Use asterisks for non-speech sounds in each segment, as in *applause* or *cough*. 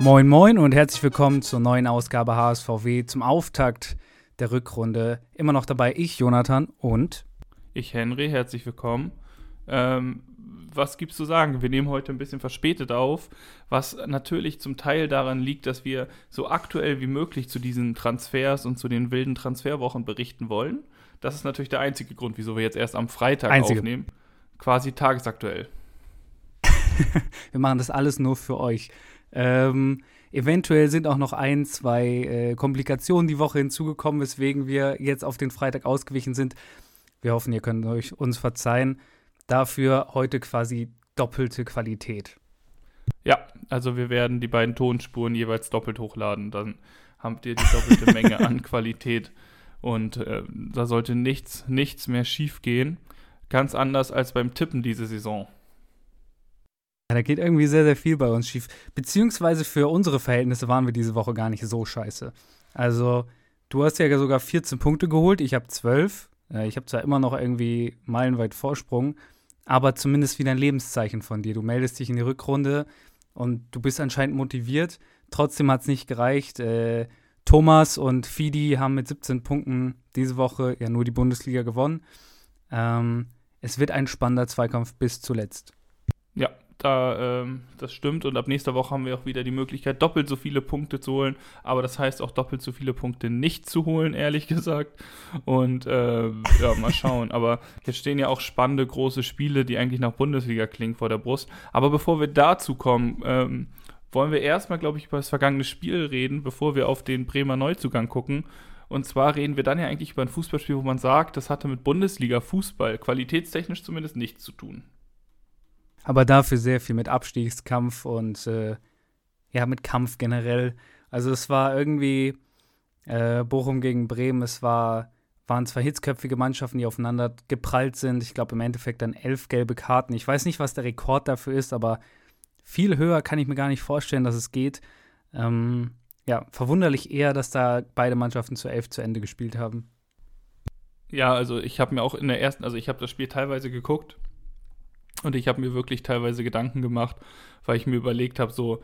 Moin Moin und herzlich willkommen zur neuen Ausgabe HSVW zum Auftakt der Rückrunde. Immer noch dabei ich, Jonathan und ich, Henry. Herzlich willkommen. Ähm, was gibt's zu sagen? Wir nehmen heute ein bisschen verspätet auf, was natürlich zum Teil daran liegt, dass wir so aktuell wie möglich zu diesen Transfers und zu den wilden Transferwochen berichten wollen. Das ist natürlich der einzige Grund, wieso wir jetzt erst am Freitag einzige. aufnehmen. Quasi tagesaktuell. *laughs* wir machen das alles nur für euch. Ähm, eventuell sind auch noch ein, zwei äh, Komplikationen die Woche hinzugekommen, weswegen wir jetzt auf den Freitag ausgewichen sind. Wir hoffen, ihr könnt euch uns verzeihen. Dafür heute quasi doppelte Qualität. Ja, also wir werden die beiden Tonspuren jeweils doppelt hochladen. Dann habt ihr die doppelte Menge an *laughs* Qualität. Und äh, da sollte nichts, nichts mehr schief gehen. Ganz anders als beim Tippen diese Saison. Ja, da geht irgendwie sehr, sehr viel bei uns schief. Beziehungsweise für unsere Verhältnisse waren wir diese Woche gar nicht so scheiße. Also, du hast ja sogar 14 Punkte geholt, ich habe 12. Äh, ich habe zwar immer noch irgendwie meilenweit Vorsprung, aber zumindest wieder ein Lebenszeichen von dir. Du meldest dich in die Rückrunde und du bist anscheinend motiviert. Trotzdem hat es nicht gereicht. Äh, Thomas und Fidi haben mit 17 Punkten diese Woche ja nur die Bundesliga gewonnen. Ähm, es wird ein spannender Zweikampf bis zuletzt. Ja, da, ähm, das stimmt. Und ab nächster Woche haben wir auch wieder die Möglichkeit, doppelt so viele Punkte zu holen. Aber das heißt auch doppelt so viele Punkte nicht zu holen, ehrlich gesagt. Und äh, ja, mal *laughs* schauen. Aber jetzt stehen ja auch spannende große Spiele, die eigentlich nach Bundesliga klingen vor der Brust. Aber bevor wir dazu kommen, ähm, wollen wir erstmal, glaube ich, über das vergangene Spiel reden, bevor wir auf den Bremer Neuzugang gucken. Und zwar reden wir dann ja eigentlich über ein Fußballspiel, wo man sagt, das hatte mit Bundesliga-Fußball qualitätstechnisch zumindest nichts zu tun aber dafür sehr viel mit Abstiegskampf und äh, ja, mit Kampf generell. Also es war irgendwie äh, Bochum gegen Bremen, es war, waren zwei hitzköpfige Mannschaften, die aufeinander geprallt sind. Ich glaube im Endeffekt dann elf gelbe Karten. Ich weiß nicht, was der Rekord dafür ist, aber viel höher kann ich mir gar nicht vorstellen, dass es geht. Ähm, ja, verwunderlich eher, dass da beide Mannschaften zu elf zu Ende gespielt haben. Ja, also ich habe mir auch in der ersten, also ich habe das Spiel teilweise geguckt und ich habe mir wirklich teilweise Gedanken gemacht, weil ich mir überlegt habe, so,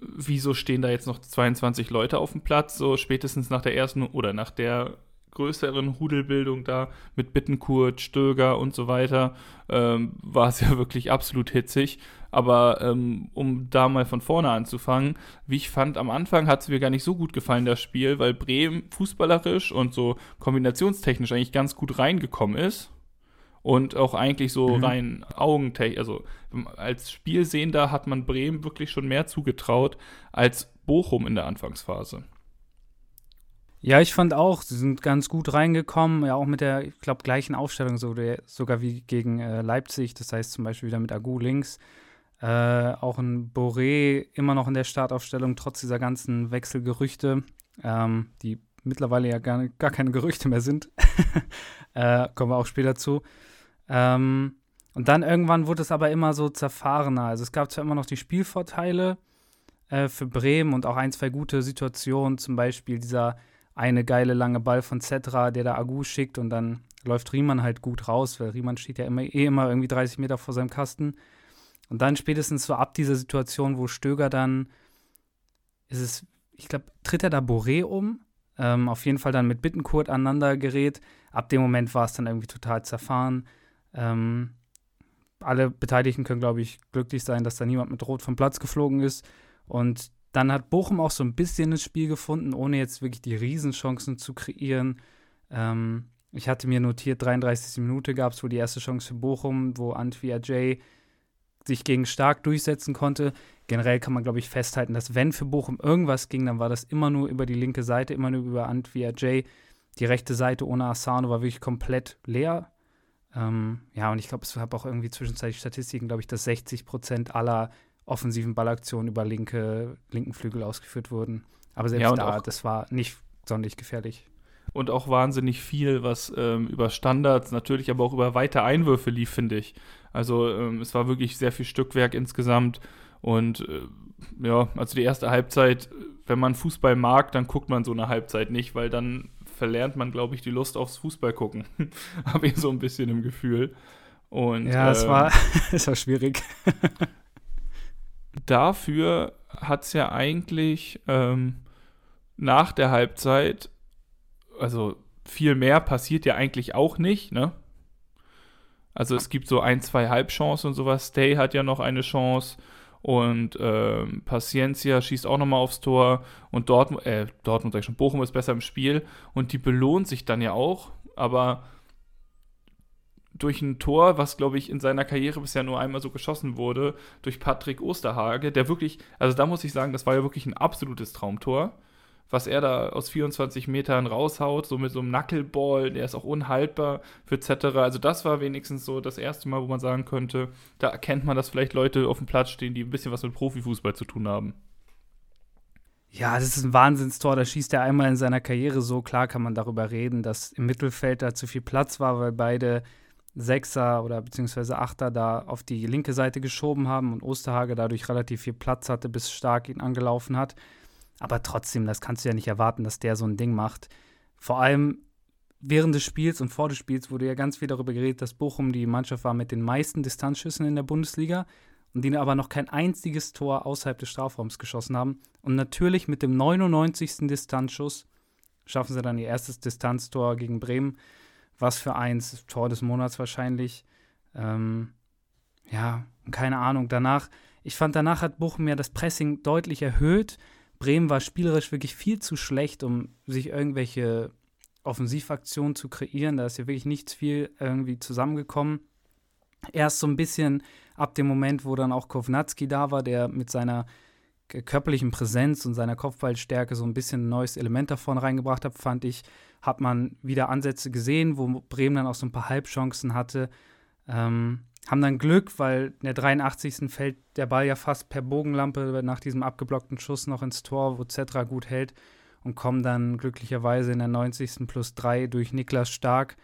wieso stehen da jetzt noch 22 Leute auf dem Platz, so spätestens nach der ersten oder nach der größeren Hudelbildung da mit Bittenkurt, Stöger und so weiter, ähm, war es *laughs* ja wirklich absolut hitzig. Aber ähm, um da mal von vorne anzufangen, wie ich fand, am Anfang hat es mir gar nicht so gut gefallen, das Spiel, weil Bremen fußballerisch und so kombinationstechnisch eigentlich ganz gut reingekommen ist und auch eigentlich so mhm. rein augentechnisch, also als Spielsehender hat man Bremen wirklich schon mehr zugetraut als Bochum in der Anfangsphase. Ja, ich fand auch, sie sind ganz gut reingekommen, ja auch mit der, ich glaube, gleichen Aufstellung so der, sogar wie gegen äh, Leipzig, das heißt zum Beispiel wieder mit Agu links. Äh, auch ein Boré immer noch in der Startaufstellung, trotz dieser ganzen Wechselgerüchte, ähm, die mittlerweile ja gar, gar keine Gerüchte mehr sind. *laughs* äh, kommen wir auch später zu. Ähm, und dann irgendwann wurde es aber immer so zerfahrener. Also es gab zwar immer noch die Spielvorteile äh, für Bremen und auch ein, zwei gute Situationen, zum Beispiel dieser eine geile lange Ball von Cetra, der da Agu schickt und dann läuft Riemann halt gut raus, weil Riemann steht ja immer, eh immer irgendwie 30 Meter vor seinem Kasten. Und dann spätestens so ab dieser Situation, wo Stöger dann, ist es, ich glaube, tritt er da Boré um, ähm, auf jeden Fall dann mit Bittenkurt aneinander gerät. Ab dem Moment war es dann irgendwie total zerfahren. Ähm, alle Beteiligten können, glaube ich, glücklich sein, dass da niemand mit Rot vom Platz geflogen ist. Und dann hat Bochum auch so ein bisschen ins Spiel gefunden, ohne jetzt wirklich die Riesenchancen zu kreieren. Ähm, ich hatte mir notiert, 33. Minute gab es wohl die erste Chance für Bochum, wo Antwi Ajay sich gegen Stark durchsetzen konnte. Generell kann man, glaube ich, festhalten, dass wenn für Bochum irgendwas ging, dann war das immer nur über die linke Seite, immer nur über Antwi Ajay. Die rechte Seite ohne Asano war wirklich komplett leer. Ähm, ja, und ich glaube, es gab auch irgendwie zwischenzeitlich Statistiken, glaube ich, dass 60 Prozent aller offensiven Ballaktionen über linke, linken Flügel ausgeführt wurden. Aber selbst ja, da, das war nicht sonderlich gefährlich. Und auch wahnsinnig viel, was ähm, über Standards, natürlich aber auch über weite Einwürfe lief, finde ich. Also ähm, es war wirklich sehr viel Stückwerk insgesamt. Und äh, ja, also die erste Halbzeit, wenn man Fußball mag, dann guckt man so eine Halbzeit nicht, weil dann verlernt man, glaube ich, die Lust aufs Fußball gucken. *laughs* Habe ich so ein bisschen im Gefühl. Und, ja, es, ähm, war, *laughs* es war schwierig. *laughs* dafür hat es ja eigentlich ähm, nach der Halbzeit, also viel mehr passiert ja eigentlich auch nicht, ne? Also es gibt so ein, zwei Halbchancen und sowas. Stay hat ja noch eine Chance und ähm, Paciencia schießt auch nochmal aufs Tor und Dortmund, äh, Dortmund sag ich schon, Bochum ist besser im Spiel und die belohnt sich dann ja auch, aber durch ein Tor, was glaube ich in seiner Karriere bisher nur einmal so geschossen wurde, durch Patrick Osterhage, der wirklich, also da muss ich sagen, das war ja wirklich ein absolutes Traumtor was er da aus 24 Metern raushaut, so mit so einem Knuckleball, der ist auch unhaltbar für Zetterer. Also das war wenigstens so das erste Mal, wo man sagen könnte, da erkennt man, dass vielleicht Leute auf dem Platz stehen, die ein bisschen was mit Profifußball zu tun haben. Ja, das ist ein Wahnsinnstor. Da schießt er einmal in seiner Karriere so. Klar kann man darüber reden, dass im Mittelfeld da zu viel Platz war, weil beide Sechser oder beziehungsweise Achter da auf die linke Seite geschoben haben und Osterhage dadurch relativ viel Platz hatte, bis Stark ihn angelaufen hat. Aber trotzdem, das kannst du ja nicht erwarten, dass der so ein Ding macht. Vor allem während des Spiels und vor des Spiels wurde ja ganz viel darüber geredet, dass Bochum die Mannschaft war mit den meisten Distanzschüssen in der Bundesliga und die aber noch kein einziges Tor außerhalb des Strafraums geschossen haben. Und natürlich mit dem 99. Distanzschuss schaffen sie dann ihr erstes Distanztor gegen Bremen. Was für eins, Tor des Monats wahrscheinlich. Ähm, ja, keine Ahnung. Danach, ich fand, danach hat Bochum ja das Pressing deutlich erhöht Bremen war spielerisch wirklich viel zu schlecht, um sich irgendwelche Offensivaktionen zu kreieren. Da ist ja wirklich nichts viel irgendwie zusammengekommen. Erst so ein bisschen ab dem Moment, wo dann auch Kovnatski da war, der mit seiner körperlichen Präsenz und seiner Kopfballstärke so ein bisschen ein neues Element davon reingebracht hat, fand ich, hat man wieder Ansätze gesehen, wo Bremen dann auch so ein paar Halbchancen hatte. Ähm, haben dann Glück, weil in der 83. fällt der Ball ja fast per Bogenlampe nach diesem abgeblockten Schuss noch ins Tor, wo Zetra gut hält und kommen dann glücklicherweise in der 90. plus 3 durch Niklas Stark.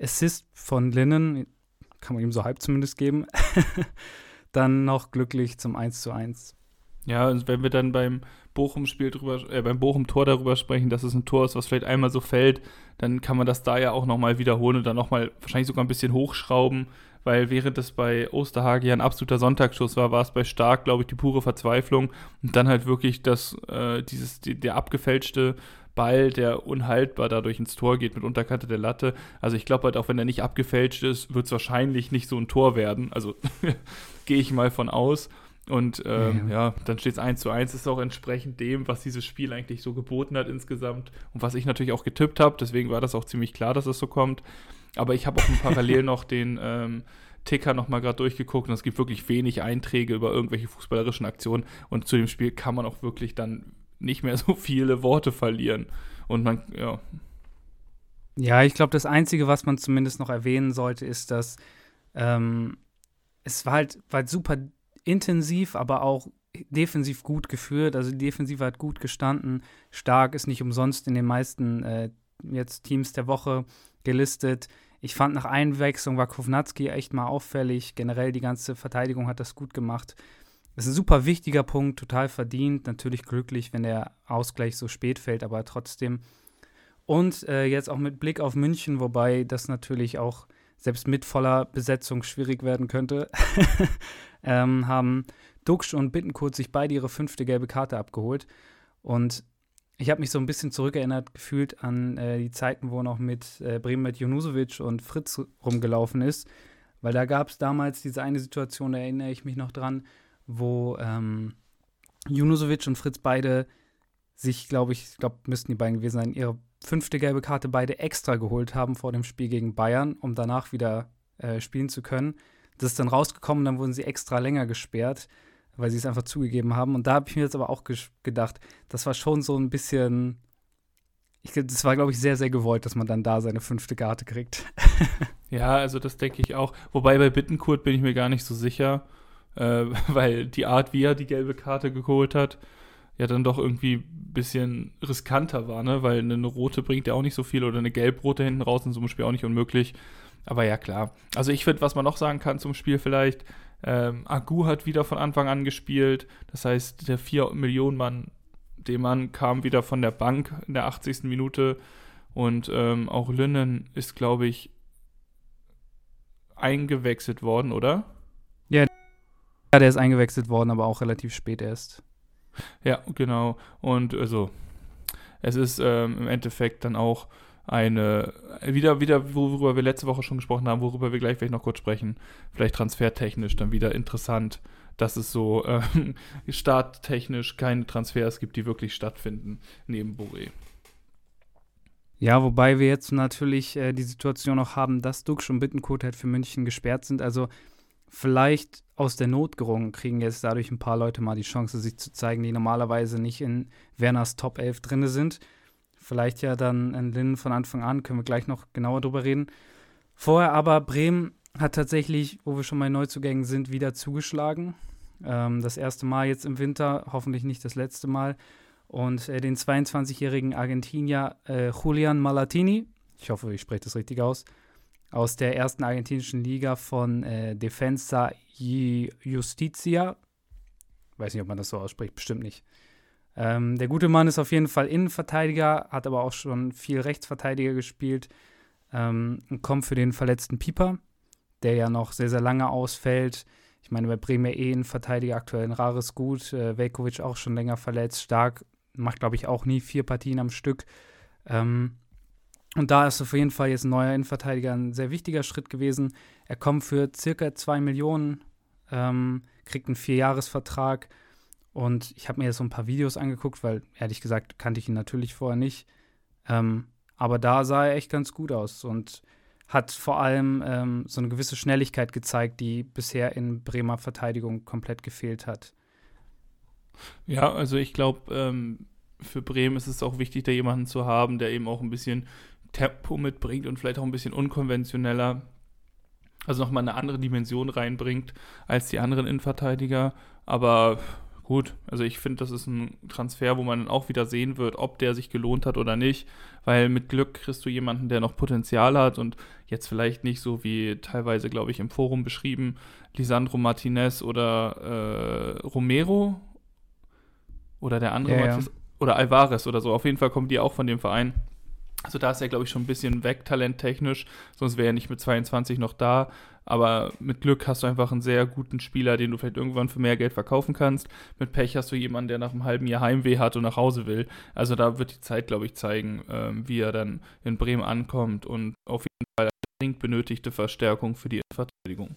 Assist von Linnen, kann man ihm so halb zumindest geben, *laughs* dann noch glücklich zum 1 zu 1. Ja, und wenn wir dann beim Bochum-Spiel drüber, äh, beim Bochum-Tor darüber sprechen, dass es ein Tor ist, was vielleicht einmal so fällt, dann kann man das da ja auch nochmal wiederholen und dann nochmal wahrscheinlich sogar ein bisschen hochschrauben weil während es bei Osterhage ja ein absoluter Sonntagsschuss war, war es bei Stark, glaube ich, die pure Verzweiflung und dann halt wirklich das, äh, dieses, die, der abgefälschte Ball, der unhaltbar dadurch ins Tor geht mit Unterkante der Latte. Also ich glaube halt, auch wenn er nicht abgefälscht ist, wird es wahrscheinlich nicht so ein Tor werden. Also *laughs* gehe ich mal von aus. Und ähm, ja. ja. dann steht es 1 zu 1, ist auch entsprechend dem, was dieses Spiel eigentlich so geboten hat insgesamt und was ich natürlich auch getippt habe. Deswegen war das auch ziemlich klar, dass es so kommt. Aber ich habe auch parallel noch den ähm, Ticker nochmal gerade durchgeguckt und es gibt wirklich wenig Einträge über irgendwelche fußballerischen Aktionen. Und zu dem Spiel kann man auch wirklich dann nicht mehr *laughs* so viele Worte verlieren. Und man, ja. Ja, ich glaube, das Einzige, was man zumindest noch erwähnen sollte, ist, dass ähm, es war halt, war halt super intensiv, aber auch defensiv gut geführt. Also die Defensive hat gut gestanden. Stark ist nicht umsonst in den meisten äh, jetzt Teams der Woche gelistet. Ich fand nach Einwechslung war Kovnatski echt mal auffällig. Generell die ganze Verteidigung hat das gut gemacht. Das ist ein super wichtiger Punkt, total verdient. Natürlich glücklich, wenn der Ausgleich so spät fällt, aber trotzdem. Und äh, jetzt auch mit Blick auf München, wobei das natürlich auch selbst mit voller Besetzung schwierig werden könnte, *laughs* ähm, haben Duxch und Bittenkurt sich beide ihre fünfte gelbe Karte abgeholt. Und ich habe mich so ein bisschen zurückerinnert gefühlt an äh, die Zeiten, wo noch mit äh, Bremen mit Junusovic und Fritz rumgelaufen ist. Weil da gab es damals diese eine Situation, da erinnere ich mich noch dran, wo ähm, Junusovic und Fritz beide sich, glaube ich, ich glaube, müssten die beiden gewesen sein, ihre fünfte gelbe Karte beide extra geholt haben vor dem Spiel gegen Bayern, um danach wieder äh, spielen zu können. Das ist dann rausgekommen, dann wurden sie extra länger gesperrt weil sie es einfach zugegeben haben. Und da habe ich mir jetzt aber auch gedacht, das war schon so ein bisschen. Ich, das war, glaube ich, sehr, sehr gewollt, dass man dann da seine fünfte Karte kriegt. *laughs* ja, also das denke ich auch. Wobei bei Bittenkurt bin ich mir gar nicht so sicher, äh, *laughs* weil die Art, wie er die gelbe Karte geholt hat, ja dann doch irgendwie ein bisschen riskanter war, ne? Weil eine rote bringt ja auch nicht so viel oder eine gelb-rote hinten raus in so einem Spiel auch nicht unmöglich. Aber ja, klar. Also ich finde, was man noch sagen kann zum Spiel vielleicht, ähm, Agu hat wieder von Anfang an gespielt. Das heißt, der 4 Millionen Mann, dem Mann kam wieder von der Bank in der 80. Minute. Und ähm, auch Linnen ist, glaube ich, eingewechselt worden, oder? Ja, der ist eingewechselt worden, aber auch relativ spät erst. Ja, genau. Und also, es ist ähm, im Endeffekt dann auch eine, wieder, wieder, worüber wir letzte Woche schon gesprochen haben, worüber wir gleich vielleicht noch kurz sprechen, vielleicht transfertechnisch dann wieder interessant, dass es so äh, *laughs* starttechnisch keine Transfers gibt, die wirklich stattfinden neben Boré. Ja, wobei wir jetzt natürlich äh, die Situation auch haben, dass Dux und Bittenkurt halt für München gesperrt sind. Also vielleicht aus der Not gerungen kriegen jetzt dadurch ein paar Leute mal die Chance, sich zu zeigen, die normalerweise nicht in Werners Top 11 drin sind. Vielleicht ja dann in Linn von Anfang an, können wir gleich noch genauer drüber reden. Vorher aber Bremen hat tatsächlich, wo wir schon mal Neuzugängen sind, wieder zugeschlagen. Ähm, das erste Mal jetzt im Winter, hoffentlich nicht das letzte Mal und äh, den 22-jährigen Argentinier äh, Julian Malatini, ich hoffe, ich spreche das richtig aus, aus der ersten argentinischen Liga von äh, Defensa Justicia. Weiß nicht, ob man das so ausspricht, bestimmt nicht. Ähm, der gute Mann ist auf jeden Fall Innenverteidiger, hat aber auch schon viel Rechtsverteidiger gespielt ähm, und kommt für den verletzten Pieper, der ja noch sehr, sehr lange ausfällt. Ich meine, bei Bremen eh Innenverteidiger aktuell ein rares Gut. Äh, Velkovic auch schon länger verletzt, stark macht, glaube ich, auch nie vier Partien am Stück. Ähm, und da ist auf jeden Fall jetzt ein neuer Innenverteidiger ein sehr wichtiger Schritt gewesen. Er kommt für circa zwei Millionen, ähm, kriegt einen Vierjahresvertrag. Und ich habe mir jetzt so ein paar Videos angeguckt, weil ehrlich gesagt kannte ich ihn natürlich vorher nicht. Ähm, aber da sah er echt ganz gut aus und hat vor allem ähm, so eine gewisse Schnelligkeit gezeigt, die bisher in Bremer Verteidigung komplett gefehlt hat. Ja, also ich glaube, ähm, für Bremen ist es auch wichtig, da jemanden zu haben, der eben auch ein bisschen Tempo mitbringt und vielleicht auch ein bisschen unkonventioneller, also nochmal eine andere Dimension reinbringt als die anderen Innenverteidiger. Aber gut, also ich finde, das ist ein Transfer, wo man dann auch wieder sehen wird, ob der sich gelohnt hat oder nicht, weil mit Glück kriegst du jemanden, der noch Potenzial hat und jetzt vielleicht nicht so wie teilweise, glaube ich, im Forum beschrieben, Lisandro Martinez oder äh, Romero oder der andere ja, ja. oder Alvarez oder so. Auf jeden Fall kommen die auch von dem Verein. Also da ist er, glaube ich, schon ein bisschen weg, talenttechnisch. Sonst wäre er nicht mit 22 noch da. Aber mit Glück hast du einfach einen sehr guten Spieler, den du vielleicht irgendwann für mehr Geld verkaufen kannst. Mit Pech hast du jemanden, der nach einem halben Jahr Heimweh hat und nach Hause will. Also da wird die Zeit, glaube ich, zeigen, ähm, wie er dann in Bremen ankommt. Und auf jeden Fall dringend benötigte Verstärkung für die Verteidigung.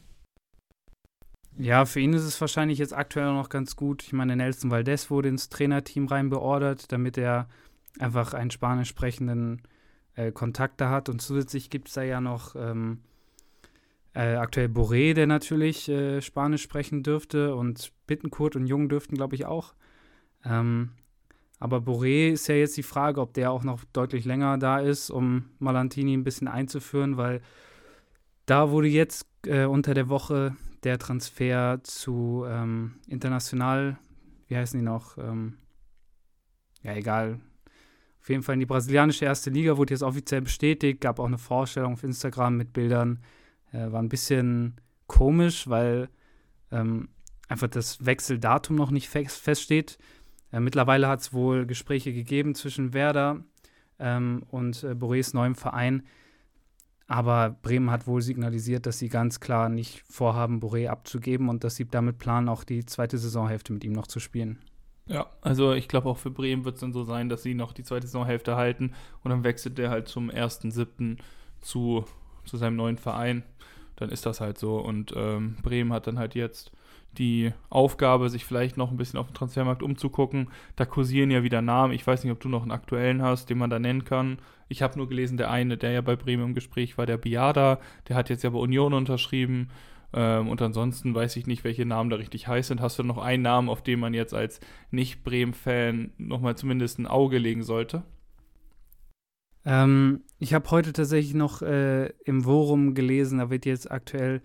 Ja, für ihn ist es wahrscheinlich jetzt aktuell noch ganz gut. Ich meine, Nelson Valdez wurde ins Trainerteam rein beordert, damit er einfach einen spanisch sprechenden äh, Kontakt da hat. Und zusätzlich gibt es da ja noch ähm, äh, aktuell Boré, der natürlich äh, Spanisch sprechen dürfte. Und Bittenkurt und Jung dürften, glaube ich, auch. Ähm, aber Boré ist ja jetzt die Frage, ob der auch noch deutlich länger da ist, um Malantini ein bisschen einzuführen, weil da wurde jetzt äh, unter der Woche der Transfer zu ähm, international, wie heißen die noch? Ähm, ja, egal. Auf jeden Fall in die brasilianische erste Liga wurde jetzt offiziell bestätigt. Gab auch eine Vorstellung auf Instagram mit Bildern. Äh, war ein bisschen komisch, weil ähm, einfach das Wechseldatum noch nicht fest, feststeht. Äh, mittlerweile hat es wohl Gespräche gegeben zwischen Werder ähm, und äh, Borés neuem Verein. Aber Bremen hat wohl signalisiert, dass sie ganz klar nicht vorhaben, Boré abzugeben und dass sie damit planen, auch die zweite Saisonhälfte mit ihm noch zu spielen. Ja, also ich glaube auch für Bremen wird es dann so sein, dass sie noch die zweite Saisonhälfte halten und dann wechselt der halt zum 1.7. Zu, zu seinem neuen Verein. Dann ist das halt so. Und ähm, Bremen hat dann halt jetzt die Aufgabe, sich vielleicht noch ein bisschen auf dem Transfermarkt umzugucken. Da kursieren ja wieder Namen. Ich weiß nicht, ob du noch einen aktuellen hast, den man da nennen kann. Ich habe nur gelesen, der eine, der ja bei Bremen im Gespräch war, der Biada, der hat jetzt ja bei Union unterschrieben. Ähm, und ansonsten weiß ich nicht, welche Namen da richtig heiß sind. Hast du noch einen Namen, auf den man jetzt als Nicht-Bremen-Fan nochmal zumindest ein Auge legen sollte? Ähm, ich habe heute tatsächlich noch äh, im Forum gelesen, da wird jetzt aktuell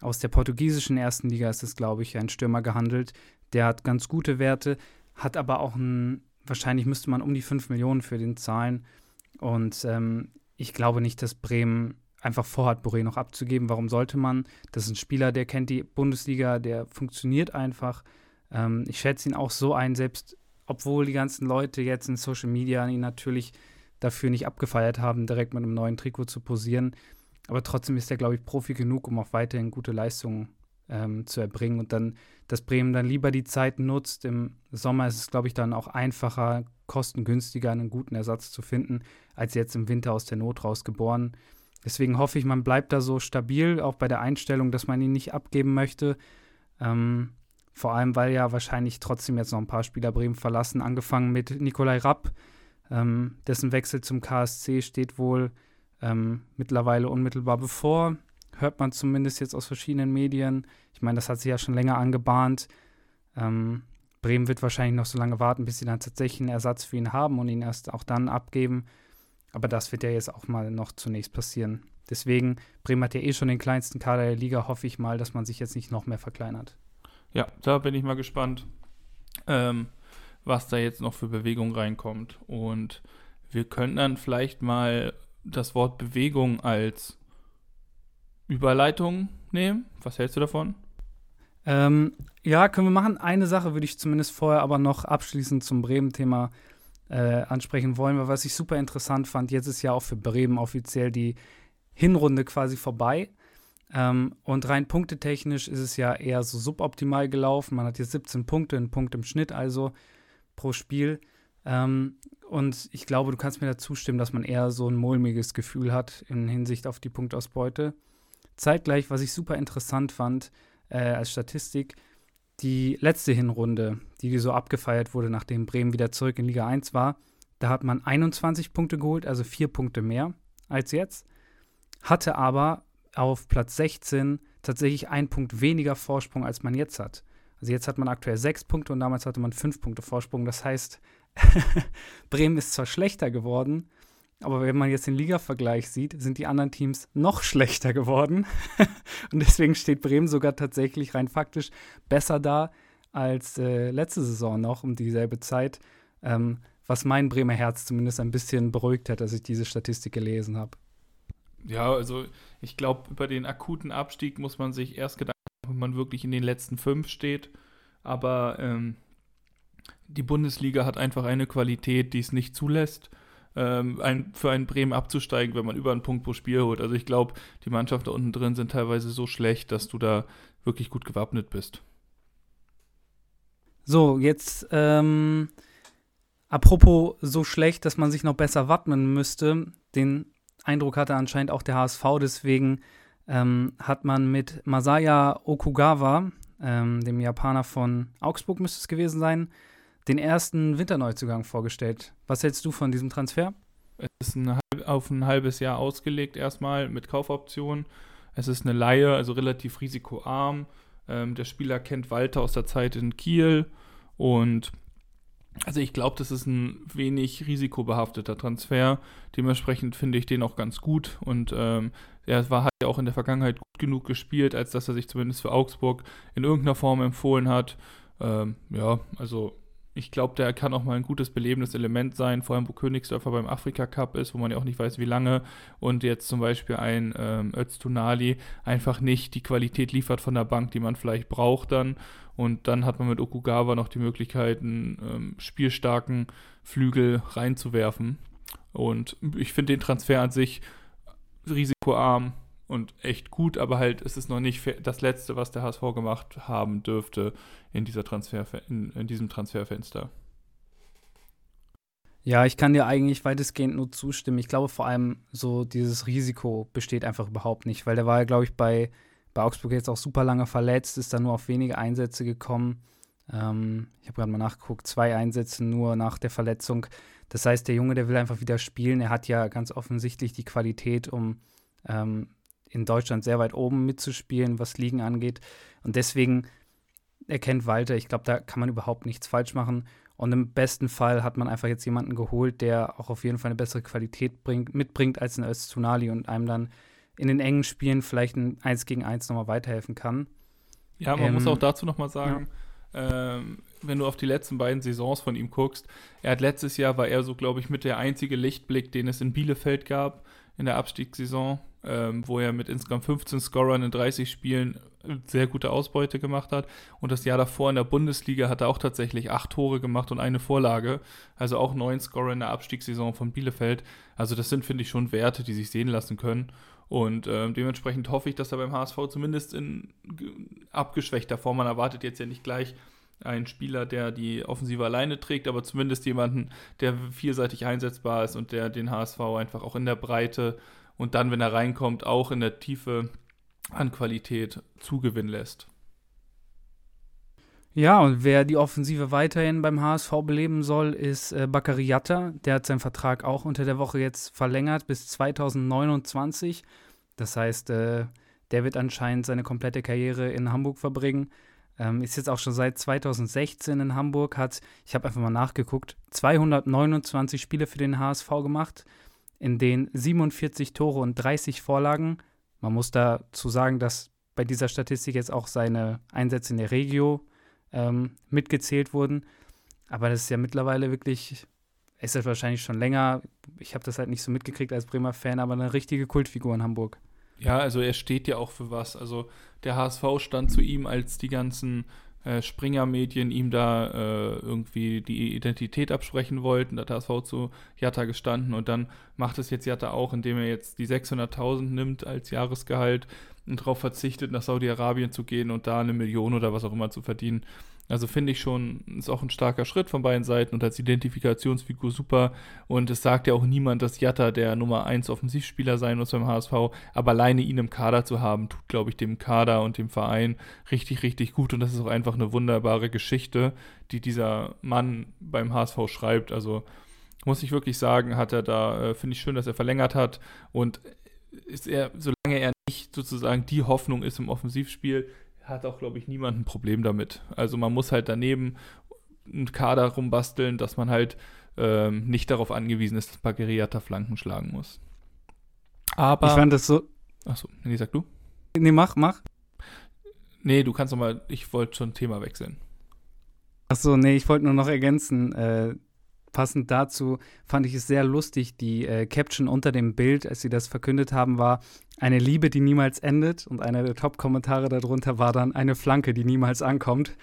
aus der portugiesischen ersten Liga ist es, glaube ich, ein Stürmer gehandelt. Der hat ganz gute Werte, hat aber auch ein, wahrscheinlich müsste man um die 5 Millionen für den zahlen. Und ähm, ich glaube nicht, dass Bremen einfach vorhat, Boré noch abzugeben. Warum sollte man? Das ist ein Spieler, der kennt die Bundesliga, der funktioniert einfach. Ähm, ich schätze ihn auch so ein, selbst obwohl die ganzen Leute jetzt in Social Media ihn natürlich dafür nicht abgefeiert haben, direkt mit einem neuen Trikot zu posieren Aber trotzdem ist er, glaube ich, Profi genug, um auch weiterhin gute Leistungen ähm, zu erbringen. Und dann, dass Bremen dann lieber die Zeit nutzt. Im Sommer ist es, glaube ich, dann auch einfacher, kostengünstiger einen guten Ersatz zu finden, als jetzt im Winter aus der Not rausgeboren. Deswegen hoffe ich, man bleibt da so stabil, auch bei der Einstellung, dass man ihn nicht abgeben möchte. Ähm, vor allem, weil ja wahrscheinlich trotzdem jetzt noch ein paar Spieler Bremen verlassen, angefangen mit Nikolai Rapp, ähm, dessen Wechsel zum KSC steht wohl ähm, mittlerweile unmittelbar bevor. Hört man zumindest jetzt aus verschiedenen Medien. Ich meine, das hat sich ja schon länger angebahnt. Ähm, Bremen wird wahrscheinlich noch so lange warten, bis sie dann tatsächlich einen Ersatz für ihn haben und ihn erst auch dann abgeben. Aber das wird ja jetzt auch mal noch zunächst passieren. Deswegen, Bremen hat ja eh schon den kleinsten Kader der Liga, hoffe ich mal, dass man sich jetzt nicht noch mehr verkleinert. Ja, da bin ich mal gespannt, ähm, was da jetzt noch für Bewegung reinkommt. Und wir könnten dann vielleicht mal das Wort Bewegung als Überleitung nehmen. Was hältst du davon? Ähm, ja, können wir machen. Eine Sache würde ich zumindest vorher aber noch abschließend zum Bremen-Thema äh, ansprechen wollen, weil was ich super interessant fand, jetzt ist ja auch für Bremen offiziell die Hinrunde quasi vorbei. Ähm, und rein punktetechnisch ist es ja eher so suboptimal gelaufen. Man hat jetzt 17 Punkte, einen Punkt im Schnitt also pro Spiel. Ähm, und ich glaube, du kannst mir da zustimmen, dass man eher so ein mulmiges Gefühl hat in Hinsicht auf die Punktausbeute. Zeitgleich, was ich super interessant fand äh, als Statistik, die letzte Hinrunde, die so abgefeiert wurde, nachdem Bremen wieder zurück in Liga 1 war, da hat man 21 Punkte geholt, also vier Punkte mehr als jetzt, hatte aber auf Platz 16 tatsächlich einen Punkt weniger Vorsprung, als man jetzt hat. Also jetzt hat man aktuell sechs Punkte und damals hatte man fünf Punkte Vorsprung. Das heißt, *laughs* Bremen ist zwar schlechter geworden, aber wenn man jetzt den Liga-Vergleich sieht, sind die anderen Teams noch schlechter geworden. *laughs* und deswegen steht Bremen sogar tatsächlich rein faktisch besser da als äh, letzte Saison noch um dieselbe Zeit. Ähm, was mein Bremer Herz zumindest ein bisschen beruhigt hat, als ich diese Statistik gelesen habe. Ja, also ich glaube, über den akuten Abstieg muss man sich erst Gedanken man wirklich in den letzten fünf steht. Aber ähm, die Bundesliga hat einfach eine Qualität, die es nicht zulässt, ähm, ein, für einen Bremen abzusteigen, wenn man über einen Punkt pro Spiel holt. Also ich glaube, die Mannschaften da unten drin sind teilweise so schlecht, dass du da wirklich gut gewappnet bist. So, jetzt ähm, apropos so schlecht, dass man sich noch besser wappnen müsste. Den Eindruck hatte anscheinend auch der HSV, deswegen ähm, hat man mit Masaya Okugawa, ähm, dem Japaner von Augsburg müsste es gewesen sein, den ersten Winterneuzugang vorgestellt. Was hältst du von diesem Transfer? Es ist ein, auf ein halbes Jahr ausgelegt erstmal mit Kaufoption. Es ist eine Laie, also relativ risikoarm. Ähm, der Spieler kennt Walter aus der Zeit in Kiel und also ich glaube, das ist ein wenig risikobehafteter Transfer. Dementsprechend finde ich den auch ganz gut und ähm, er war, hat ja auch in der Vergangenheit gut genug gespielt, als dass er sich zumindest für Augsburg in irgendeiner Form empfohlen hat. Ähm, ja, also ich glaube, der kann auch mal ein gutes belebendes Element sein, vor allem wo Königsdörfer beim Afrika Cup ist, wo man ja auch nicht weiß, wie lange. Und jetzt zum Beispiel ein ähm, Öztunali einfach nicht die Qualität liefert von der Bank, die man vielleicht braucht dann. Und dann hat man mit Okugawa noch die Möglichkeit, einen ähm, spielstarken Flügel reinzuwerfen. Und ich finde den Transfer an sich risikoarm und echt gut, aber halt ist es noch nicht das Letzte, was der HSV gemacht haben dürfte in, dieser Transfer, in, in diesem Transferfenster. Ja, ich kann dir eigentlich weitestgehend nur zustimmen. Ich glaube vor allem so dieses Risiko besteht einfach überhaupt nicht, weil der war ja, glaube ich, bei, bei Augsburg jetzt auch super lange verletzt, ist da nur auf wenige Einsätze gekommen. Ähm, ich habe gerade mal nachgeguckt, zwei Einsätze nur nach der Verletzung. Das heißt, der Junge, der will einfach wieder spielen. Er hat ja ganz offensichtlich die Qualität, um ähm, in Deutschland sehr weit oben mitzuspielen, was Ligen angeht. Und deswegen erkennt Walter, ich glaube, da kann man überhaupt nichts falsch machen. Und im besten Fall hat man einfach jetzt jemanden geholt, der auch auf jeden Fall eine bessere Qualität bringt, mitbringt als ein Öztunali und einem dann in den engen Spielen vielleicht ein 1 gegen 1 nochmal weiterhelfen kann. Ja, man ähm, muss auch dazu nochmal sagen, ja. ähm, wenn du auf die letzten beiden Saisons von ihm guckst, er hat letztes Jahr war er so, glaube ich, mit der einzige Lichtblick, den es in Bielefeld gab in der Abstiegssaison ähm, wo er mit insgesamt 15 Scorern in 30 Spielen sehr gute Ausbeute gemacht hat. Und das Jahr davor in der Bundesliga hat er auch tatsächlich acht Tore gemacht und eine Vorlage. Also auch neun Scorer in der Abstiegssaison von Bielefeld. Also das sind, finde ich, schon Werte, die sich sehen lassen können. Und äh, dementsprechend hoffe ich, dass er beim HSV zumindest in abgeschwächter Form, man erwartet jetzt ja nicht gleich einen Spieler, der die Offensive alleine trägt, aber zumindest jemanden, der vielseitig einsetzbar ist und der den HSV einfach auch in der Breite und dann, wenn er reinkommt, auch in der Tiefe an Qualität zugewinnen lässt. Ja, und wer die Offensive weiterhin beim HSV beleben soll, ist äh, Bakary Yatta. Der hat seinen Vertrag auch unter der Woche jetzt verlängert bis 2029. Das heißt, äh, der wird anscheinend seine komplette Karriere in Hamburg verbringen. Ähm, ist jetzt auch schon seit 2016 in Hamburg, hat, ich habe einfach mal nachgeguckt, 229 Spiele für den HSV gemacht, in denen 47 Tore und 30 Vorlagen. Man muss dazu sagen, dass bei dieser Statistik jetzt auch seine Einsätze in der Regio ähm, mitgezählt wurden. Aber das ist ja mittlerweile wirklich, ist das wahrscheinlich schon länger. Ich habe das halt nicht so mitgekriegt als Bremer Fan, aber eine richtige Kultfigur in Hamburg. Ja, also er steht ja auch für was. Also der HSV stand zu ihm, als die ganzen äh, Springer-Medien ihm da äh, irgendwie die Identität absprechen wollten. Da hat HSV zu Jatta gestanden und dann macht es jetzt Jatta auch, indem er jetzt die 600.000 nimmt als Jahresgehalt und darauf verzichtet, nach Saudi-Arabien zu gehen und da eine Million oder was auch immer zu verdienen. Also finde ich schon, ist auch ein starker Schritt von beiden Seiten und als Identifikationsfigur super. Und es sagt ja auch niemand, dass Jatta der Nummer 1 Offensivspieler sein muss beim HSV. Aber alleine ihn im Kader zu haben, tut, glaube ich, dem Kader und dem Verein richtig, richtig gut. Und das ist auch einfach eine wunderbare Geschichte, die dieser Mann beim HSV schreibt. Also muss ich wirklich sagen, hat er da, äh, finde ich schön, dass er verlängert hat. Und ist er, solange er nicht sozusagen die Hoffnung ist im Offensivspiel, hat auch, glaube ich, niemand ein Problem damit. Also man muss halt daneben einen Kader rumbasteln, dass man halt ähm, nicht darauf angewiesen ist, dass Bageriata Flanken schlagen muss. Aber. Ich fand das so. Achso, nee, sag du. Nee, mach, mach. Nee, du kannst nochmal, ich wollte schon Thema wechseln. Achso, nee, ich wollte nur noch ergänzen. Äh, passend dazu fand ich es sehr lustig. Die äh, Caption unter dem Bild, als sie das verkündet haben, war eine Liebe, die niemals endet. Und einer der Top-Kommentare darunter war dann eine Flanke, die niemals ankommt.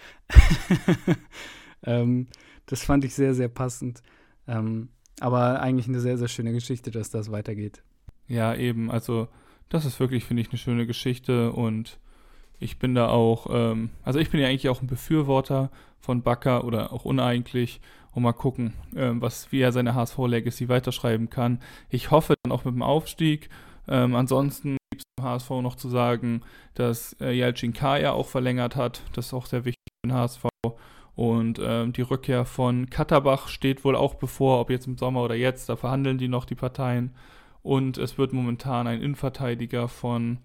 *laughs* ähm, das fand ich sehr, sehr passend. Ähm, aber eigentlich eine sehr, sehr schöne Geschichte, dass das weitergeht. Ja, eben. Also, das ist wirklich, finde ich, eine schöne Geschichte und ich bin da auch, ähm, also ich bin ja eigentlich auch ein Befürworter von Bakker oder auch uneigentlich und mal gucken, ähm, was, wie er seine HSV-Legacy weiterschreiben kann. Ich hoffe dann auch mit dem Aufstieg. Ähm, ansonsten gibt es beim HSV noch zu sagen, dass äh, Yalcin Kaya auch verlängert hat. Das ist auch sehr wichtig für den HSV. Und ähm, die Rückkehr von Katterbach steht wohl auch bevor, ob jetzt im Sommer oder jetzt. Da verhandeln die noch die Parteien. Und es wird momentan ein Innenverteidiger von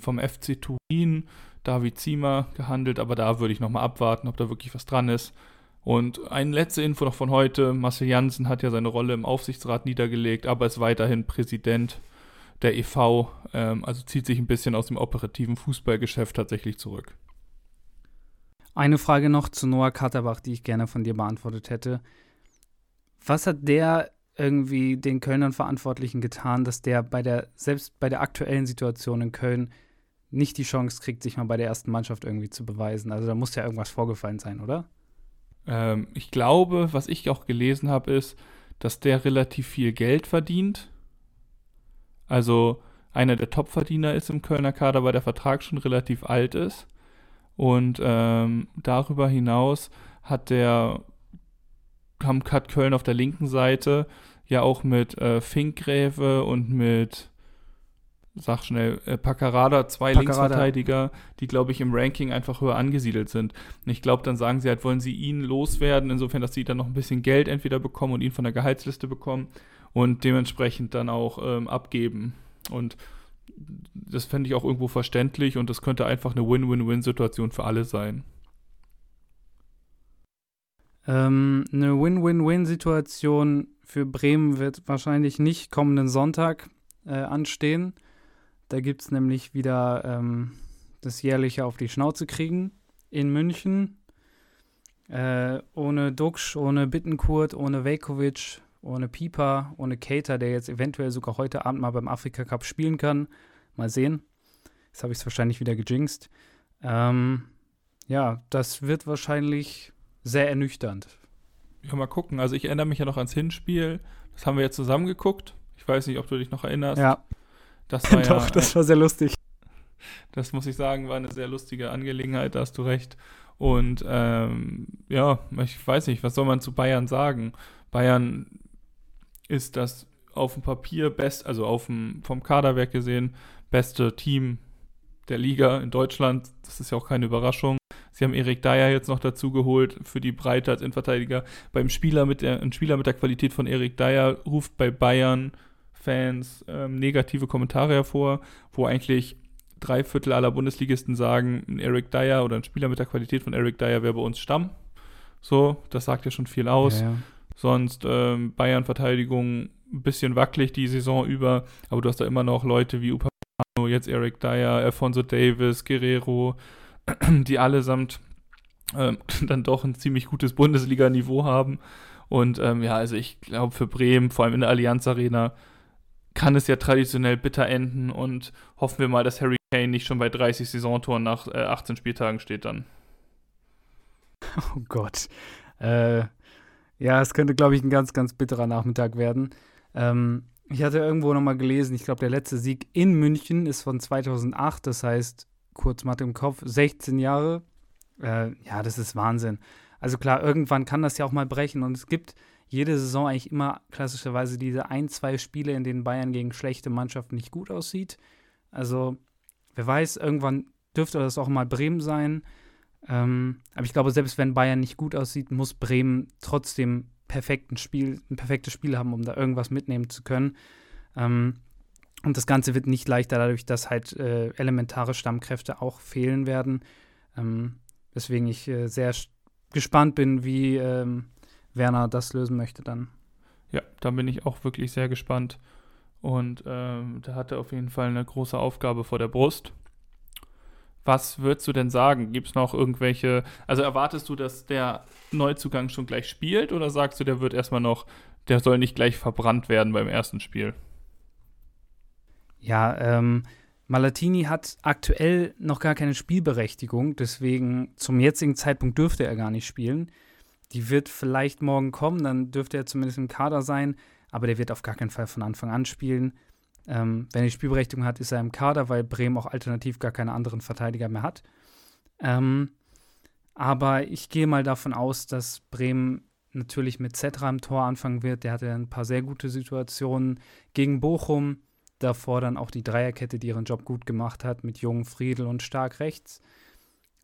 vom FC Turin, David Ziemer, gehandelt, aber da würde ich nochmal abwarten, ob da wirklich was dran ist. Und eine letzte Info noch von heute: Marcel Janssen hat ja seine Rolle im Aufsichtsrat niedergelegt, aber ist weiterhin Präsident der EV, ähm, also zieht sich ein bisschen aus dem operativen Fußballgeschäft tatsächlich zurück. Eine Frage noch zu Noah Katterbach, die ich gerne von dir beantwortet hätte. Was hat der irgendwie den Kölnern Verantwortlichen getan, dass der bei der, selbst bei der aktuellen Situation in Köln nicht die Chance kriegt, sich mal bei der ersten Mannschaft irgendwie zu beweisen. Also da muss ja irgendwas vorgefallen sein, oder? Ähm, ich glaube, was ich auch gelesen habe, ist, dass der relativ viel Geld verdient. Also einer der Topverdiener ist im Kölner Kader, weil der Vertrag schon relativ alt ist. Und ähm, darüber hinaus hat der hat Köln auf der linken Seite ja auch mit äh, Finkgräve und mit, sag schnell, äh, Paccarada zwei Paccarada. Linksverteidiger, die, glaube ich, im Ranking einfach höher angesiedelt sind. Und ich glaube, dann sagen sie halt, wollen sie ihn loswerden, insofern, dass sie dann noch ein bisschen Geld entweder bekommen und ihn von der Gehaltsliste bekommen und dementsprechend dann auch ähm, abgeben. Und das fände ich auch irgendwo verständlich und das könnte einfach eine Win-Win-Win-Situation für alle sein. Ähm, eine Win-Win-Win-Situation für Bremen wird wahrscheinlich nicht kommenden Sonntag äh, anstehen. Da gibt es nämlich wieder ähm, das jährliche Auf die Schnauze kriegen in München. Äh, ohne Duxch, ohne Bittenkurt, ohne Vekovic, ohne Pieper, ohne Cater, der jetzt eventuell sogar heute Abend mal beim Afrika Cup spielen kann. Mal sehen. Jetzt habe ich es wahrscheinlich wieder gejinxt. Ähm, ja, das wird wahrscheinlich sehr ernüchternd. Ja, mal gucken. Also ich erinnere mich ja noch ans Hinspiel. Das haben wir jetzt zusammen geguckt. Ich weiß nicht, ob du dich noch erinnerst. Ja. Das war *laughs* Doch, ja, das war sehr lustig. Das muss ich sagen, war eine sehr lustige Angelegenheit, da hast du recht. Und ähm, ja, ich weiß nicht, was soll man zu Bayern sagen? Bayern ist das auf dem Papier best, also auf dem, vom Kaderwerk gesehen, beste Team der Liga in Deutschland. Das ist ja auch keine Überraschung. Sie haben Erik Dyer jetzt noch dazu geholt für die Breite als Innenverteidiger. Beim Spieler mit der, ein Spieler mit der Qualität von Erik Dyer ruft bei Bayern Fans ähm, negative Kommentare hervor, wo eigentlich drei Viertel aller Bundesligisten sagen, ein Eric Dyer oder ein Spieler mit der Qualität von Eric Dyer wäre bei uns Stamm. So, das sagt ja schon viel aus. Ja, ja. Sonst ähm, Bayern-Verteidigung ein bisschen wackelig die Saison über, aber du hast da immer noch Leute wie Upamecano, jetzt Eric Dyer, Alfonso Davis, Guerrero, *clears throat* die allesamt ähm, *clears throat* dann doch ein ziemlich gutes Bundesliga-Niveau haben. Und ähm, ja, also ich glaube für Bremen, vor allem in der Allianz Arena, kann es ja traditionell bitter enden und hoffen wir mal, dass Harry Kane nicht schon bei 30 Saisontoren nach äh, 18 Spieltagen steht dann. *laughs* Oh Gott. Äh, ja, es könnte, glaube ich, ein ganz, ganz bitterer Nachmittag werden. Ähm, ich hatte irgendwo nochmal gelesen, ich glaube, der letzte Sieg in München ist von 2008, das heißt, kurz Mathe im Kopf, 16 Jahre. Äh, ja, das ist Wahnsinn. Also klar, irgendwann kann das ja auch mal brechen und es gibt jede Saison eigentlich immer klassischerweise diese ein, zwei Spiele, in denen Bayern gegen schlechte Mannschaften nicht gut aussieht. Also, wer weiß, irgendwann dürfte das auch mal Bremen sein. Ähm, aber ich glaube, selbst wenn Bayern nicht gut aussieht, muss Bremen trotzdem perfekten Spiel, ein perfektes Spiel haben, um da irgendwas mitnehmen zu können. Ähm, und das Ganze wird nicht leichter dadurch, dass halt äh, elementare Stammkräfte auch fehlen werden. Ähm, weswegen ich äh, sehr gespannt bin, wie ähm, Werner das lösen möchte dann. Ja, da bin ich auch wirklich sehr gespannt. Und ähm, da hat er auf jeden Fall eine große Aufgabe vor der Brust. Was würdest du denn sagen? Gibt es noch irgendwelche, also erwartest du, dass der Neuzugang schon gleich spielt oder sagst du, der wird erstmal noch, der soll nicht gleich verbrannt werden beim ersten Spiel? Ja, ähm, Malatini hat aktuell noch gar keine Spielberechtigung, deswegen zum jetzigen Zeitpunkt dürfte er gar nicht spielen. Die wird vielleicht morgen kommen, dann dürfte er zumindest im Kader sein, aber der wird auf gar keinen Fall von Anfang an spielen. Ähm, wenn er die Spielberechtigung hat, ist er im Kader, weil Bremen auch alternativ gar keine anderen Verteidiger mehr hat. Ähm, aber ich gehe mal davon aus, dass Bremen natürlich mit Zetra im Tor anfangen wird. Der hatte ein paar sehr gute Situationen gegen Bochum. Davor dann auch die Dreierkette, die ihren Job gut gemacht hat, mit Jung, Friedel und Stark rechts.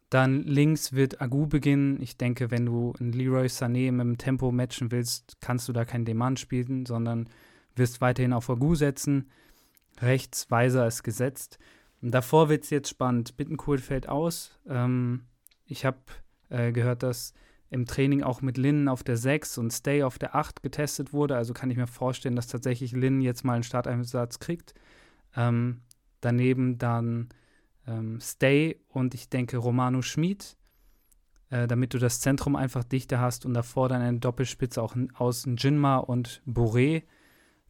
Dann links wird Agu beginnen. Ich denke, wenn du einen Leroy Sané mit dem Tempo matchen willst, kannst du da keinen Demand spielen, sondern wirst weiterhin auf Agu setzen. Rechts Weiser ist gesetzt. Und davor wird es jetzt spannend. Bittencourt fällt aus. Ähm, ich habe äh, gehört, dass im Training auch mit Lin auf der 6 und Stay auf der 8 getestet wurde. Also kann ich mir vorstellen, dass tatsächlich Lin jetzt mal einen Starteinsatz kriegt. Ähm, daneben dann ähm, Stay und ich denke Romano Schmid, äh, damit du das Zentrum einfach dichter hast und davor dann eine Doppelspitze auch aus Jinma und Boré.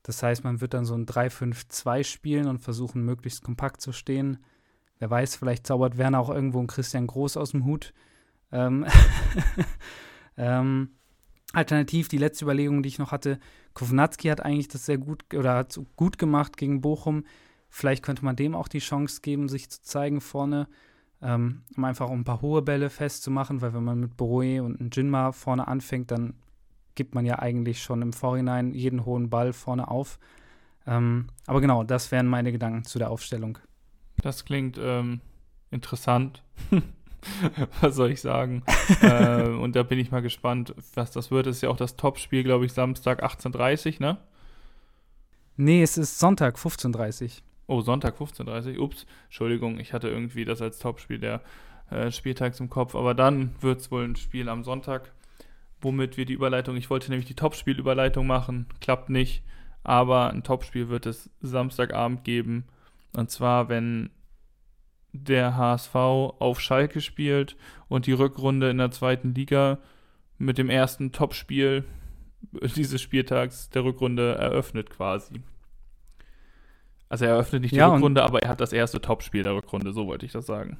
Das heißt, man wird dann so ein 3-5-2 spielen und versuchen, möglichst kompakt zu stehen. Wer weiß, vielleicht zaubert Werner auch irgendwo einen Christian Groß aus dem Hut. Ähm, *laughs* ähm, alternativ, die letzte Überlegung, die ich noch hatte, Kovnatski hat eigentlich das sehr gut oder hat gut gemacht gegen Bochum. Vielleicht könnte man dem auch die Chance geben, sich zu zeigen vorne, ähm, um einfach ein paar hohe Bälle festzumachen, weil wenn man mit Boroe und Jinma vorne anfängt, dann gibt man ja eigentlich schon im Vorhinein jeden hohen Ball vorne auf. Ähm, aber genau, das wären meine Gedanken zu der Aufstellung. Das klingt ähm, interessant. *laughs* *laughs* was soll ich sagen? *laughs* äh, und da bin ich mal gespannt, was das wird. Das ist ja auch das Topspiel, glaube ich, Samstag 18.30 ne? Nee, es ist Sonntag 15.30 Oh, Sonntag 15.30 Ups, Entschuldigung, ich hatte irgendwie das als Topspiel der äh, Spieltags im Kopf. Aber dann wird es wohl ein Spiel am Sonntag, womit wir die Überleitung, ich wollte nämlich die Topspiel-Überleitung machen, klappt nicht. Aber ein Topspiel wird es Samstagabend geben. Und zwar, wenn der HSV auf Schalke spielt und die Rückrunde in der zweiten Liga mit dem ersten Topspiel *laughs* dieses Spieltags der Rückrunde eröffnet quasi. Also er eröffnet nicht die ja, Rückrunde, aber er hat das erste Topspiel der Rückrunde, so wollte ich das sagen.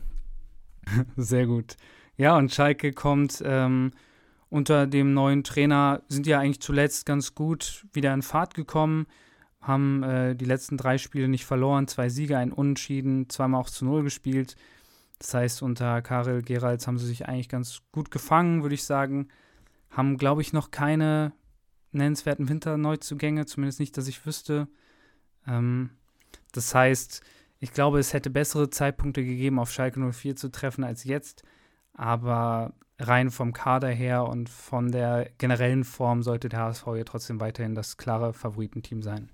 *laughs* Sehr gut. Ja, und Schalke kommt ähm, unter dem neuen Trainer, sind ja eigentlich zuletzt ganz gut wieder in Fahrt gekommen haben äh, die letzten drei Spiele nicht verloren, zwei Siege, ein Unentschieden, zweimal auch zu Null gespielt. Das heißt, unter Karel Geralds haben sie sich eigentlich ganz gut gefangen, würde ich sagen. Haben, glaube ich, noch keine nennenswerten Winterneuzugänge, zumindest nicht, dass ich wüsste. Ähm, das heißt, ich glaube, es hätte bessere Zeitpunkte gegeben, auf Schalke 04 zu treffen als jetzt. Aber rein vom Kader her und von der generellen Form sollte der HSV hier trotzdem weiterhin das klare Favoritenteam sein.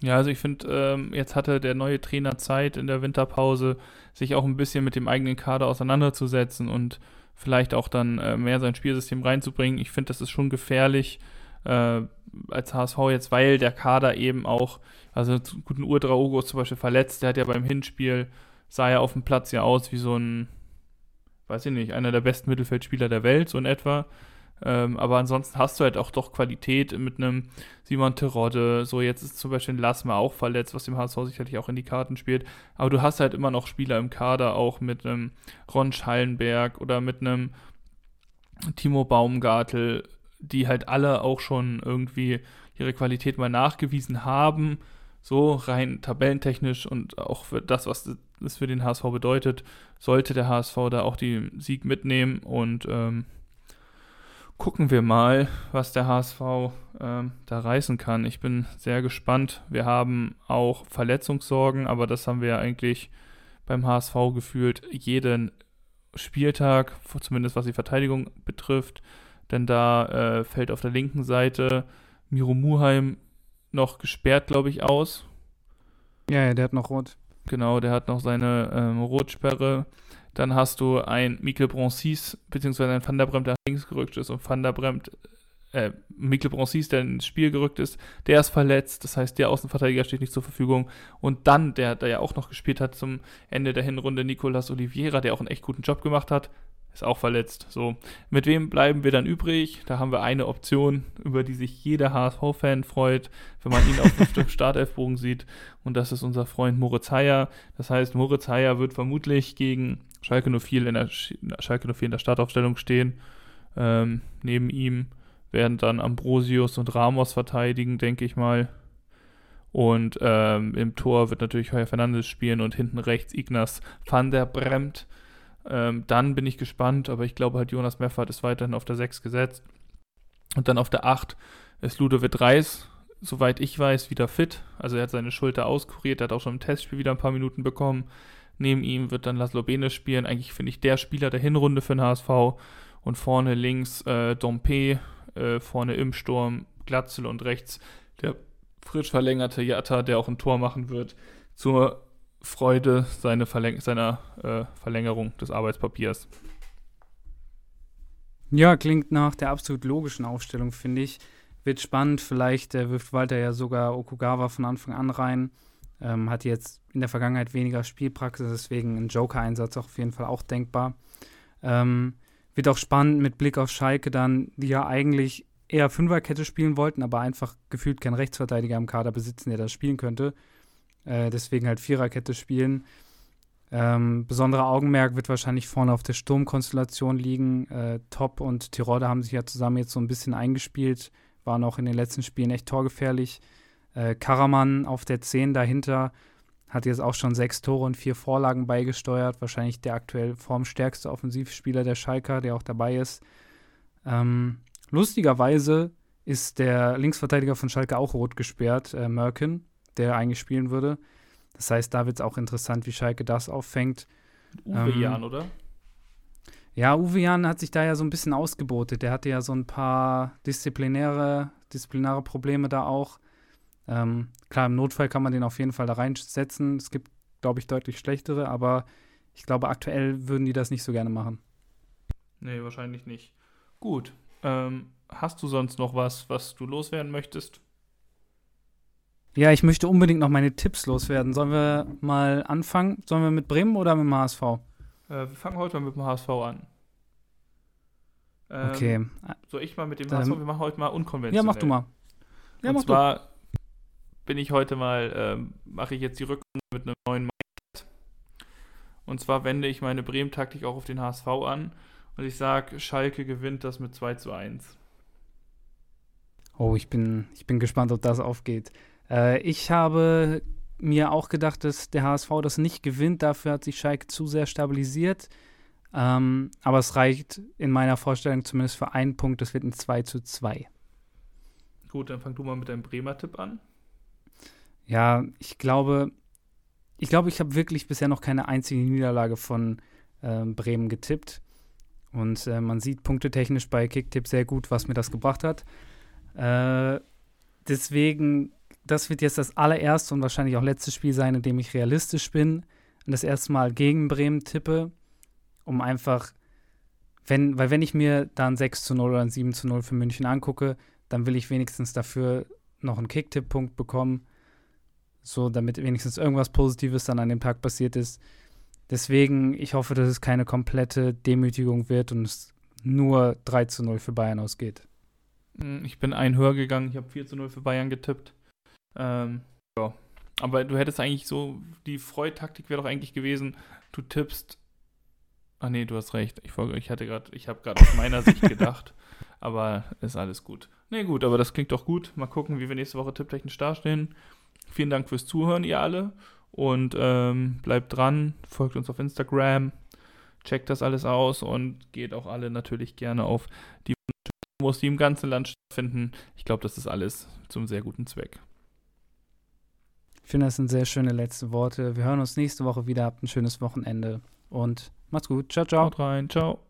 Ja, also ich finde, ähm, jetzt hatte der neue Trainer Zeit in der Winterpause, sich auch ein bisschen mit dem eigenen Kader auseinanderzusetzen und vielleicht auch dann äh, mehr sein Spielsystem reinzubringen. Ich finde, das ist schon gefährlich äh, als HSV jetzt, weil der Kader eben auch, also guten Urdraogo zum Beispiel verletzt, der hat ja beim Hinspiel, sah ja auf dem Platz ja aus wie so ein weiß ich nicht, einer der besten Mittelfeldspieler der Welt, so in etwa. Ähm, aber ansonsten hast du halt auch doch Qualität mit einem Simon Terodde. So, jetzt ist zum Beispiel ein Lassmer auch verletzt, was dem HSV sicherlich auch in die Karten spielt. Aber du hast halt immer noch Spieler im Kader, auch mit einem Ron Schallenberg oder mit einem Timo Baumgartel, die halt alle auch schon irgendwie ihre Qualität mal nachgewiesen haben. So rein tabellentechnisch und auch für das, was das für den HSV bedeutet, sollte der HSV da auch den Sieg mitnehmen und ähm, gucken wir mal, was der HSV ähm, da reißen kann. Ich bin sehr gespannt. Wir haben auch Verletzungssorgen, aber das haben wir ja eigentlich beim HSV gefühlt jeden Spieltag, zumindest was die Verteidigung betrifft. Denn da äh, fällt auf der linken Seite Miro Muheim noch gesperrt, glaube ich, aus. Ja, ja, der hat noch rot. Genau, der hat noch seine ähm, Rotsperre. Dann hast du ein Mikkel Bronsis, beziehungsweise ein Van der Bremt, der links gerückt ist und Van der Bremt, äh, Mikkel Bronsis, der ins Spiel gerückt ist, der ist verletzt. Das heißt, der Außenverteidiger steht nicht zur Verfügung. Und dann, der, der ja auch noch gespielt hat zum Ende der Hinrunde, Nicolas Oliveira, der auch einen echt guten Job gemacht hat, ist auch verletzt. So, mit wem bleiben wir dann übrig? Da haben wir eine Option, über die sich jeder HSV-Fan freut, wenn man ihn auf dem *laughs* Startelfbogen sieht. Und das ist unser Freund Moritz Heyer. Das heißt, Moritz Heyer wird vermutlich gegen Schalke 04 in der, Schalke 04 in der Startaufstellung stehen. Ähm, neben ihm werden dann Ambrosius und Ramos verteidigen, denke ich mal. Und ähm, im Tor wird natürlich Heuer Fernandes spielen und hinten rechts Ignaz van der Bremt. Ähm, dann bin ich gespannt, aber ich glaube halt, Jonas Meffert ist weiterhin auf der 6 gesetzt. Und dann auf der 8 ist Ludovic Reis, soweit ich weiß, wieder fit. Also er hat seine Schulter auskuriert, er hat auch schon im Testspiel wieder ein paar Minuten bekommen. Neben ihm wird dann Laszlo Bene spielen. Eigentlich finde ich der Spieler der Hinrunde für den HSV. Und vorne links äh, Dompe, äh, vorne im Sturm Glatzel und rechts der frisch verlängerte Jatta, der auch ein Tor machen wird. Zur Freude seine Verläng seiner äh, Verlängerung des Arbeitspapiers. Ja, klingt nach der absolut logischen Aufstellung, finde ich. Wird spannend, vielleicht äh, wirft Walter ja sogar Okugawa von Anfang an rein. Ähm, hat jetzt in der Vergangenheit weniger Spielpraxis, deswegen ein Joker-Einsatz auf jeden Fall auch denkbar. Ähm, wird auch spannend mit Blick auf Schalke dann, die ja eigentlich eher Fünferkette spielen wollten, aber einfach gefühlt keinen Rechtsverteidiger im Kader besitzen, der das spielen könnte. Äh, deswegen halt Viererkette spielen. Ähm, besonderer Augenmerk wird wahrscheinlich vorne auf der Sturmkonstellation liegen. Äh, Top und Tirode haben sich ja zusammen jetzt so ein bisschen eingespielt, waren auch in den letzten Spielen echt torgefährlich. Äh, Karaman auf der 10 dahinter hat jetzt auch schon sechs Tore und vier Vorlagen beigesteuert. Wahrscheinlich der aktuell formstärkste Offensivspieler der Schalker, der auch dabei ist. Ähm, lustigerweise ist der Linksverteidiger von Schalke auch rot gesperrt, äh, Merkin der eigentlich spielen würde. Das heißt, da wird es auch interessant, wie Schalke das auffängt. Uwe ähm, Jan, oder? Ja, Uwe Jan hat sich da ja so ein bisschen ausgebotet. Der hatte ja so ein paar disziplinäre, disziplinäre Probleme da auch. Ähm, klar, im Notfall kann man den auf jeden Fall da reinsetzen. Es gibt, glaube ich, deutlich schlechtere, aber ich glaube, aktuell würden die das nicht so gerne machen. Nee, wahrscheinlich nicht. Gut. Ähm, hast du sonst noch was, was du loswerden möchtest? Ja, ich möchte unbedingt noch meine Tipps loswerden. Sollen wir mal anfangen? Sollen wir mit Bremen oder mit dem HSV? Äh, wir fangen heute mal mit dem HSV an. Ähm, okay. Soll ich mal mit dem HSV? Wir machen heute mal unkonventionell. Ja, mach du mal. Ja, Und zwar du. Bin ich heute mal, ähm, mache ich jetzt die Rückrunde mit einem neuen Mindset. Und zwar wende ich meine Bremen-Taktik auch auf den HSV an. Und ich sage, Schalke gewinnt das mit 2 zu 1. Oh, ich bin, ich bin gespannt, ob das aufgeht. Äh, ich habe mir auch gedacht, dass der HSV das nicht gewinnt. Dafür hat sich Schalke zu sehr stabilisiert. Ähm, aber es reicht in meiner Vorstellung zumindest für einen Punkt. Das wird ein 2 zu 2. Gut, dann fang du mal mit deinem Bremer-Tipp an. Ja, ich glaube, ich glaube, ich habe wirklich bisher noch keine einzige Niederlage von äh, Bremen getippt. Und äh, man sieht punktetechnisch bei Kicktipp sehr gut, was mir das gebracht hat. Äh, deswegen, das wird jetzt das allererste und wahrscheinlich auch letzte Spiel sein, in dem ich realistisch bin und das erste Mal gegen Bremen tippe, um einfach, wenn, weil wenn ich mir dann 6 zu 0 oder ein 7 zu 0 für München angucke, dann will ich wenigstens dafür noch einen Kicktipp-Punkt bekommen, so damit wenigstens irgendwas Positives dann an dem Tag passiert ist. Deswegen, ich hoffe, dass es keine komplette Demütigung wird und es nur 3 zu 0 für Bayern ausgeht. Hm, ich bin ein höher gegangen, ich habe 4 zu 0 für Bayern getippt. Ähm, ja. Aber du hättest eigentlich so, die Freutaktik wäre doch eigentlich gewesen, du tippst. Ach nee, du hast recht. Ich, ich hatte gerade, ich habe gerade aus meiner Sicht *laughs* gedacht. Aber ist alles gut. Nee, gut, aber das klingt doch gut. Mal gucken, wie wir nächste Woche tipptechnisch dastehen. Vielen Dank fürs Zuhören, ihr alle. Und ähm, bleibt dran, folgt uns auf Instagram, checkt das alles aus und geht auch alle natürlich gerne auf die Demos, die im ganzen Land stattfinden. Ich glaube, das ist alles zum sehr guten Zweck. Ich finde, das sind sehr schöne letzte Worte. Wir hören uns nächste Woche wieder. Habt ein schönes Wochenende und macht's gut. Ciao, ciao. Haut rein. Ciao.